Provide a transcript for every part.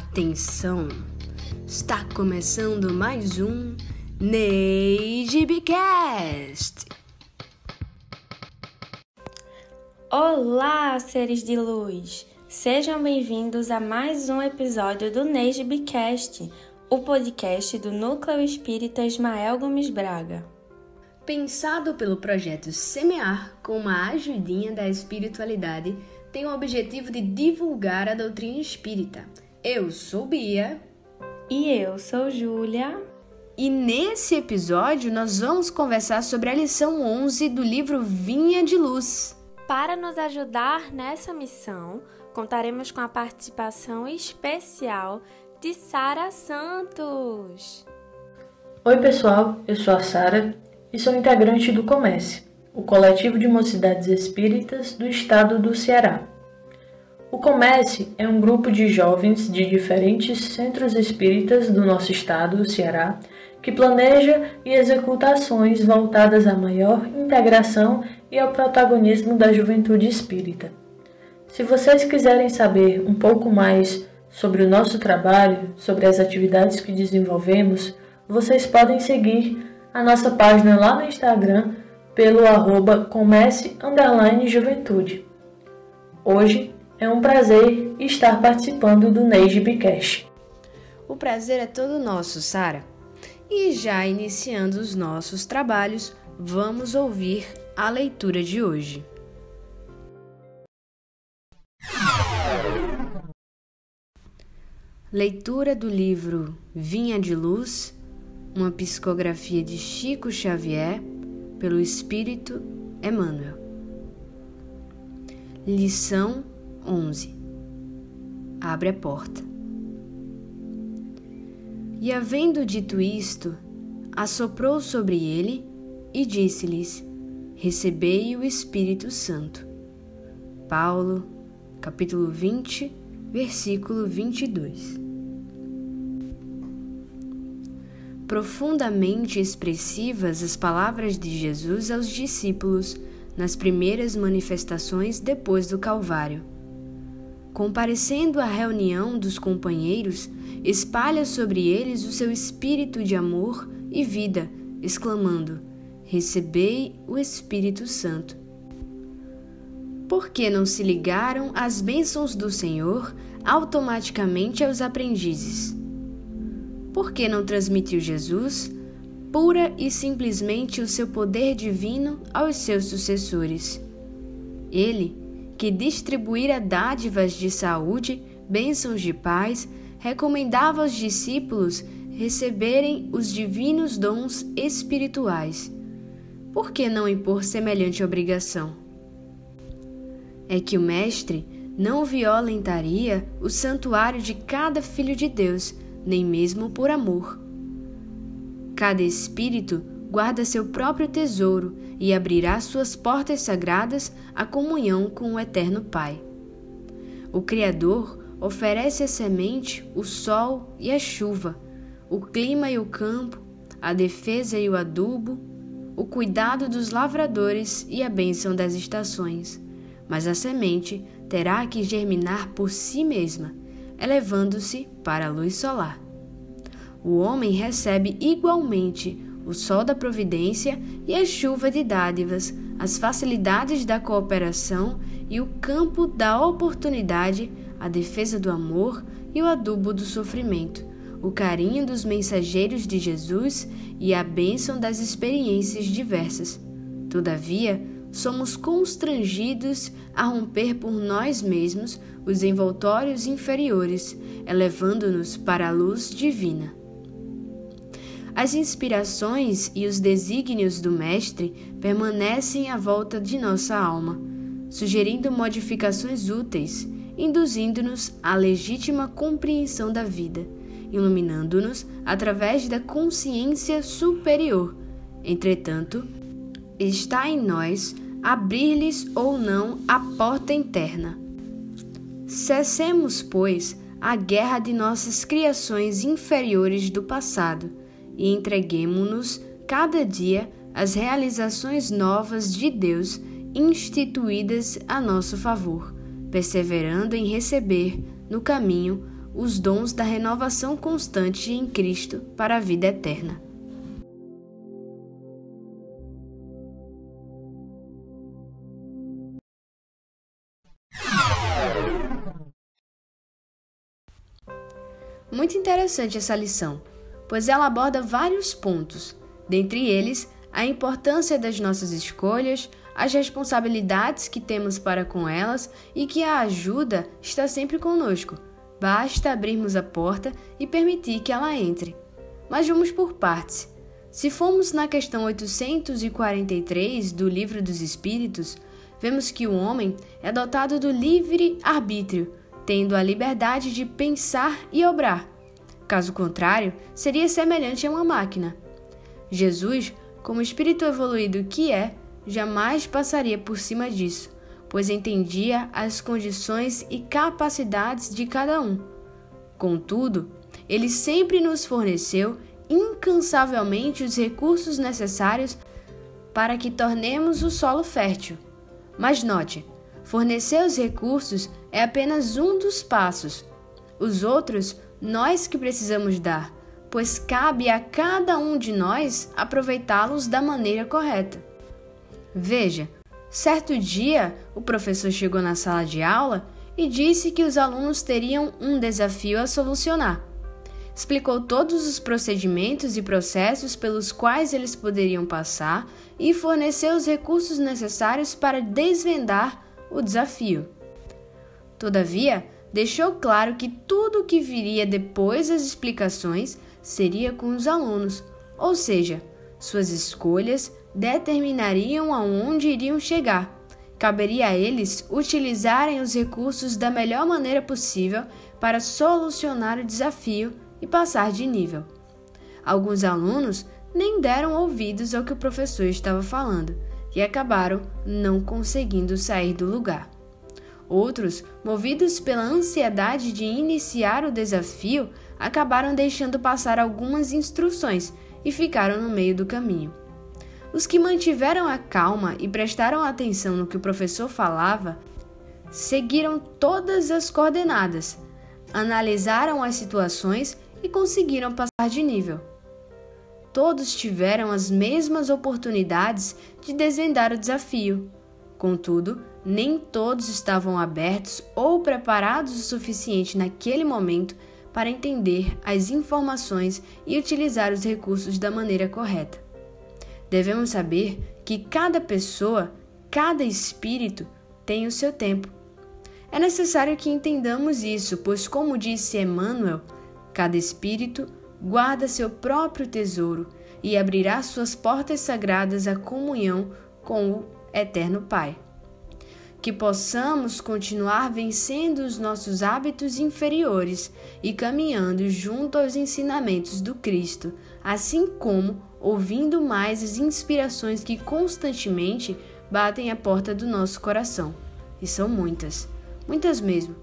Atenção! Está começando mais um NeiGBcast! Olá, seres de luz! Sejam bem-vindos a mais um episódio do NeiGBcast, o podcast do Núcleo Espírita Ismael Gomes Braga. Pensado pelo projeto Semear com uma ajudinha da espiritualidade, tem o objetivo de divulgar a doutrina espírita. Eu sou Bia. E eu sou Júlia. E nesse episódio nós vamos conversar sobre a lição 11 do livro Vinha de Luz. Para nos ajudar nessa missão, contaremos com a participação especial de Sara Santos. Oi, pessoal, eu sou a Sara e sou integrante do Comece, o coletivo de mocidades espíritas do estado do Ceará. O Comece é um grupo de jovens de diferentes centros espíritas do nosso estado, o Ceará, que planeja e executa ações voltadas à maior integração e ao protagonismo da juventude espírita. Se vocês quiserem saber um pouco mais sobre o nosso trabalho, sobre as atividades que desenvolvemos, vocês podem seguir a nossa página lá no Instagram pelo arroba comece juventude. Hoje é um prazer estar participando do Neide Bicast. O prazer é todo nosso, Sara. E já iniciando os nossos trabalhos, vamos ouvir a leitura de hoje. Leitura do livro Vinha de Luz, uma psicografia de Chico Xavier, pelo Espírito Emmanuel. Lição 11 Abre a porta. E havendo dito isto, assoprou sobre ele e disse-lhes: Recebei o Espírito Santo. Paulo, capítulo 20, versículo 22. Profundamente expressivas as palavras de Jesus aos discípulos nas primeiras manifestações depois do Calvário. Comparecendo à reunião dos companheiros, espalha sobre eles o seu espírito de amor e vida, exclamando: Recebei o Espírito Santo. Por que não se ligaram as bênçãos do Senhor automaticamente aos aprendizes? Por que não transmitiu Jesus, pura e simplesmente o seu poder divino aos seus sucessores? Ele, que distribuíra dádivas de saúde, bênçãos de paz, recomendava aos discípulos receberem os divinos dons espirituais. Por que não impor semelhante obrigação? é que o Mestre não violentaria o santuário de cada filho de Deus, nem mesmo por amor. Cada espírito guarda seu próprio tesouro e abrirá suas portas sagradas à comunhão com o Eterno Pai. O Criador oferece a semente, o sol e a chuva, o clima e o campo, a defesa e o adubo, o cuidado dos lavradores e a bênção das estações mas a semente terá que germinar por si mesma, elevando-se para a luz solar. O homem recebe igualmente o sol da providência e a chuva de dádivas, as facilidades da cooperação e o campo da oportunidade, a defesa do amor e o adubo do sofrimento, o carinho dos mensageiros de Jesus e a bênção das experiências diversas. Todavia, somos constrangidos a romper por nós mesmos os envoltórios inferiores, elevando-nos para a luz divina. As inspirações e os desígnios do Mestre permanecem à volta de nossa alma, sugerindo modificações úteis, induzindo-nos à legítima compreensão da vida, iluminando-nos através da consciência superior. Entretanto, está em nós abrir-lhes ou não a porta interna. Cessemos, pois, a guerra de nossas criações inferiores do passado e entreguemo-nos cada dia às realizações novas de Deus instituídas a nosso favor, perseverando em receber no caminho os dons da renovação constante em Cristo para a vida eterna. Muito interessante essa lição, pois ela aborda vários pontos, dentre eles a importância das nossas escolhas, as responsabilidades que temos para com elas e que a ajuda está sempre conosco. Basta abrirmos a porta e permitir que ela entre. Mas vamos por partes. Se formos na questão 843 do Livro dos Espíritos, vemos que o homem é dotado do livre arbítrio, tendo a liberdade de pensar e obrar. Caso contrário, seria semelhante a uma máquina. Jesus, como espírito evoluído que é, jamais passaria por cima disso, pois entendia as condições e capacidades de cada um. Contudo, ele sempre nos forneceu incansavelmente os recursos necessários para que tornemos o solo fértil. Mas note, fornecer os recursos é apenas um dos passos. Os outros, nós que precisamos dar, pois cabe a cada um de nós aproveitá-los da maneira correta. Veja, certo dia o professor chegou na sala de aula e disse que os alunos teriam um desafio a solucionar. Explicou todos os procedimentos e processos pelos quais eles poderiam passar e forneceu os recursos necessários para desvendar o desafio. Todavia, deixou claro que tudo o que viria depois das explicações seria com os alunos, ou seja, suas escolhas determinariam aonde iriam chegar. Caberia a eles utilizarem os recursos da melhor maneira possível para solucionar o desafio e passar de nível. Alguns alunos nem deram ouvidos ao que o professor estava falando e acabaram não conseguindo sair do lugar. Outros, movidos pela ansiedade de iniciar o desafio, acabaram deixando passar algumas instruções e ficaram no meio do caminho. Os que mantiveram a calma e prestaram atenção no que o professor falava seguiram todas as coordenadas, analisaram as situações e conseguiram passar de nível. Todos tiveram as mesmas oportunidades de desvendar o desafio. Contudo, nem todos estavam abertos ou preparados o suficiente naquele momento para entender as informações e utilizar os recursos da maneira correta. Devemos saber que cada pessoa, cada espírito tem o seu tempo. É necessário que entendamos isso, pois, como disse Emmanuel, cada espírito guarda seu próprio tesouro e abrirá suas portas sagradas à comunhão com o Eterno Pai. Que possamos continuar vencendo os nossos hábitos inferiores e caminhando junto aos ensinamentos do Cristo, assim como ouvindo mais as inspirações que constantemente batem à porta do nosso coração. E são muitas, muitas mesmo.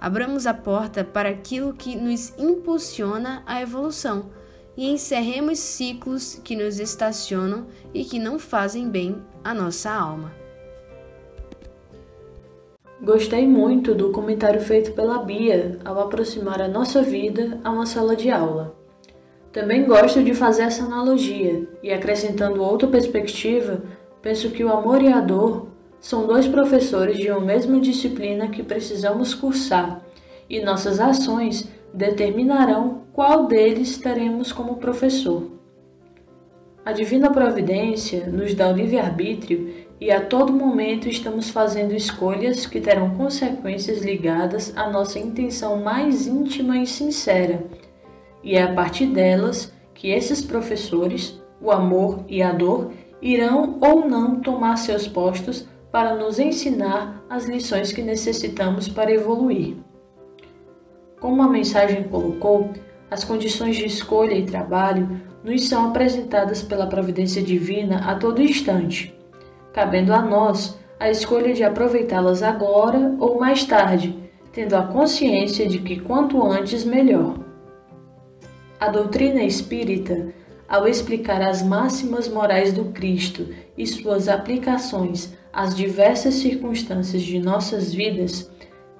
Abramos a porta para aquilo que nos impulsiona à evolução e encerremos ciclos que nos estacionam e que não fazem bem à nossa alma. Gostei muito do comentário feito pela Bia ao aproximar a nossa vida a uma sala de aula. Também gosto de fazer essa analogia e, acrescentando outra perspectiva, penso que o amor e a dor são dois professores de uma mesma disciplina que precisamos cursar e nossas ações determinarão qual deles teremos como professor. A divina providência nos dá o livre-arbítrio e a todo momento estamos fazendo escolhas que terão consequências ligadas à nossa intenção mais íntima e sincera e é a partir delas que esses professores, o amor e a dor, irão ou não tomar seus postos para nos ensinar as lições que necessitamos para evoluir. Como a mensagem colocou, as condições de escolha e trabalho nos são apresentadas pela providência divina a todo instante, cabendo a nós a escolha de aproveitá-las agora ou mais tarde, tendo a consciência de que quanto antes melhor. A doutrina espírita, ao explicar as máximas morais do Cristo e suas aplicações às diversas circunstâncias de nossas vidas,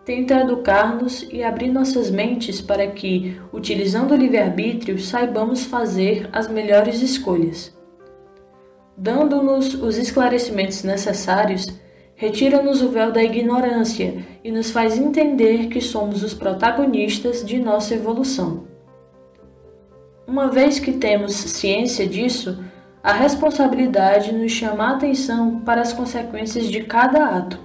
tenta educar-nos e abrir nossas mentes para que, utilizando o livre-arbítrio, saibamos fazer as melhores escolhas. Dando-nos os esclarecimentos necessários, retira-nos o véu da ignorância e nos faz entender que somos os protagonistas de nossa evolução. Uma vez que temos ciência disso, a responsabilidade nos chama a atenção para as consequências de cada ato.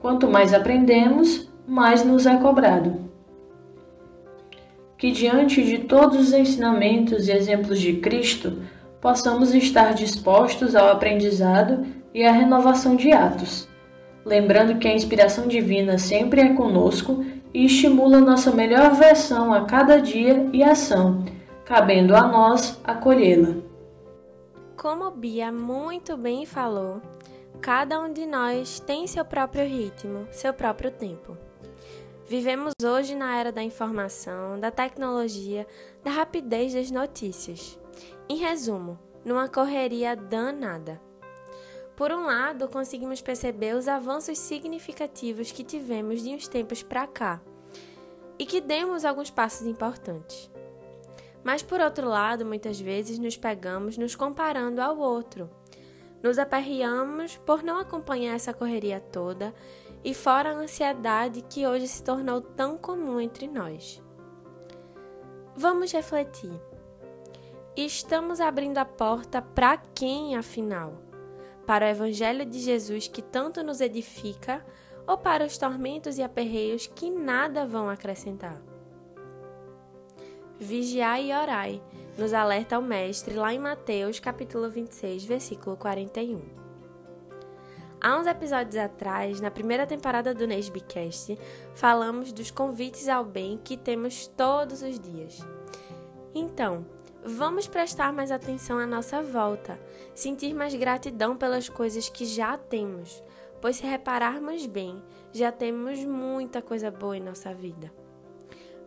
Quanto mais aprendemos, mais nos é cobrado. Que diante de todos os ensinamentos e exemplos de Cristo, possamos estar dispostos ao aprendizado e à renovação de atos, lembrando que a inspiração divina sempre é conosco e estimula nossa melhor versão a cada dia e ação, cabendo a nós acolhê-la. Como Bia muito bem falou, cada um de nós tem seu próprio ritmo, seu próprio tempo. Vivemos hoje na era da informação, da tecnologia, da rapidez das notícias. Em resumo, numa correria danada. Por um lado, conseguimos perceber os avanços significativos que tivemos de uns tempos para cá e que demos alguns passos importantes. Mas por outro lado, muitas vezes nos pegamos nos comparando ao outro. Nos aperreamos por não acompanhar essa correria toda e fora a ansiedade que hoje se tornou tão comum entre nós. Vamos refletir. Estamos abrindo a porta para quem, afinal? Para o Evangelho de Jesus que tanto nos edifica ou para os tormentos e aperreios que nada vão acrescentar? Vigiai e orai, nos alerta o Mestre lá em Mateus capítulo 26, versículo 41. Há uns episódios atrás, na primeira temporada do Nesbicast, falamos dos convites ao bem que temos todos os dias. Então, vamos prestar mais atenção à nossa volta, sentir mais gratidão pelas coisas que já temos, pois se repararmos bem, já temos muita coisa boa em nossa vida.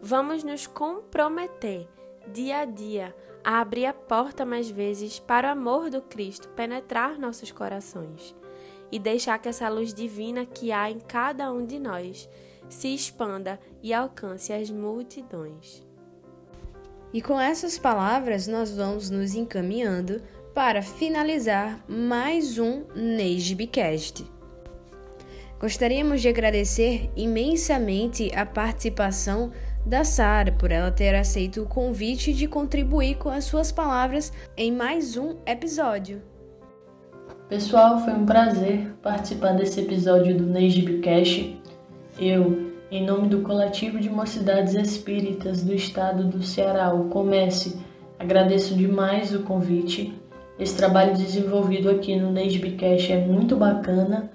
Vamos nos comprometer dia a dia a abrir a porta mais vezes para o amor do Cristo penetrar nossos corações e deixar que essa luz divina que há em cada um de nós se expanda e alcance as multidões. E com essas palavras, nós vamos nos encaminhando para finalizar mais um Nejbcast. Gostaríamos de agradecer imensamente a participação da Sara por ela ter aceito o convite de contribuir com as suas palavras em mais um episódio. Pessoal, foi um prazer participar desse episódio do Nejbcast. Eu, em nome do Coletivo de Mocidades Espíritas do Estado do Ceará, o Comece, agradeço demais o convite. Esse trabalho desenvolvido aqui no Nejbcast é muito bacana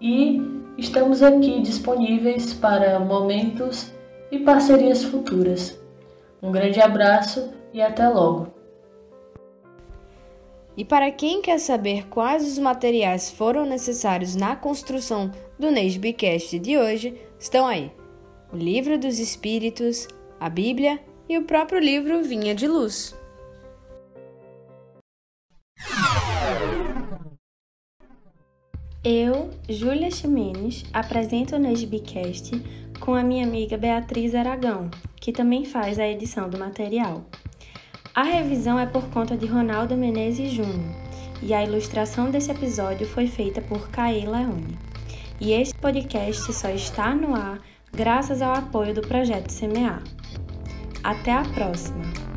e estamos aqui disponíveis para momentos e parcerias futuras. Um grande abraço e até logo! E para quem quer saber quais os materiais foram necessários na construção do Nesbicast de hoje, estão aí: o Livro dos Espíritos, a Bíblia e o próprio livro Vinha de Luz. Eu, Júlia Ximenes, apresento o Nesbicast com a minha amiga Beatriz Aragão, que também faz a edição do material. A revisão é por conta de Ronaldo Menezes Júnior e a ilustração desse episódio foi feita por Caê Leone. E este podcast só está no ar graças ao apoio do projeto Semear. Até a próxima!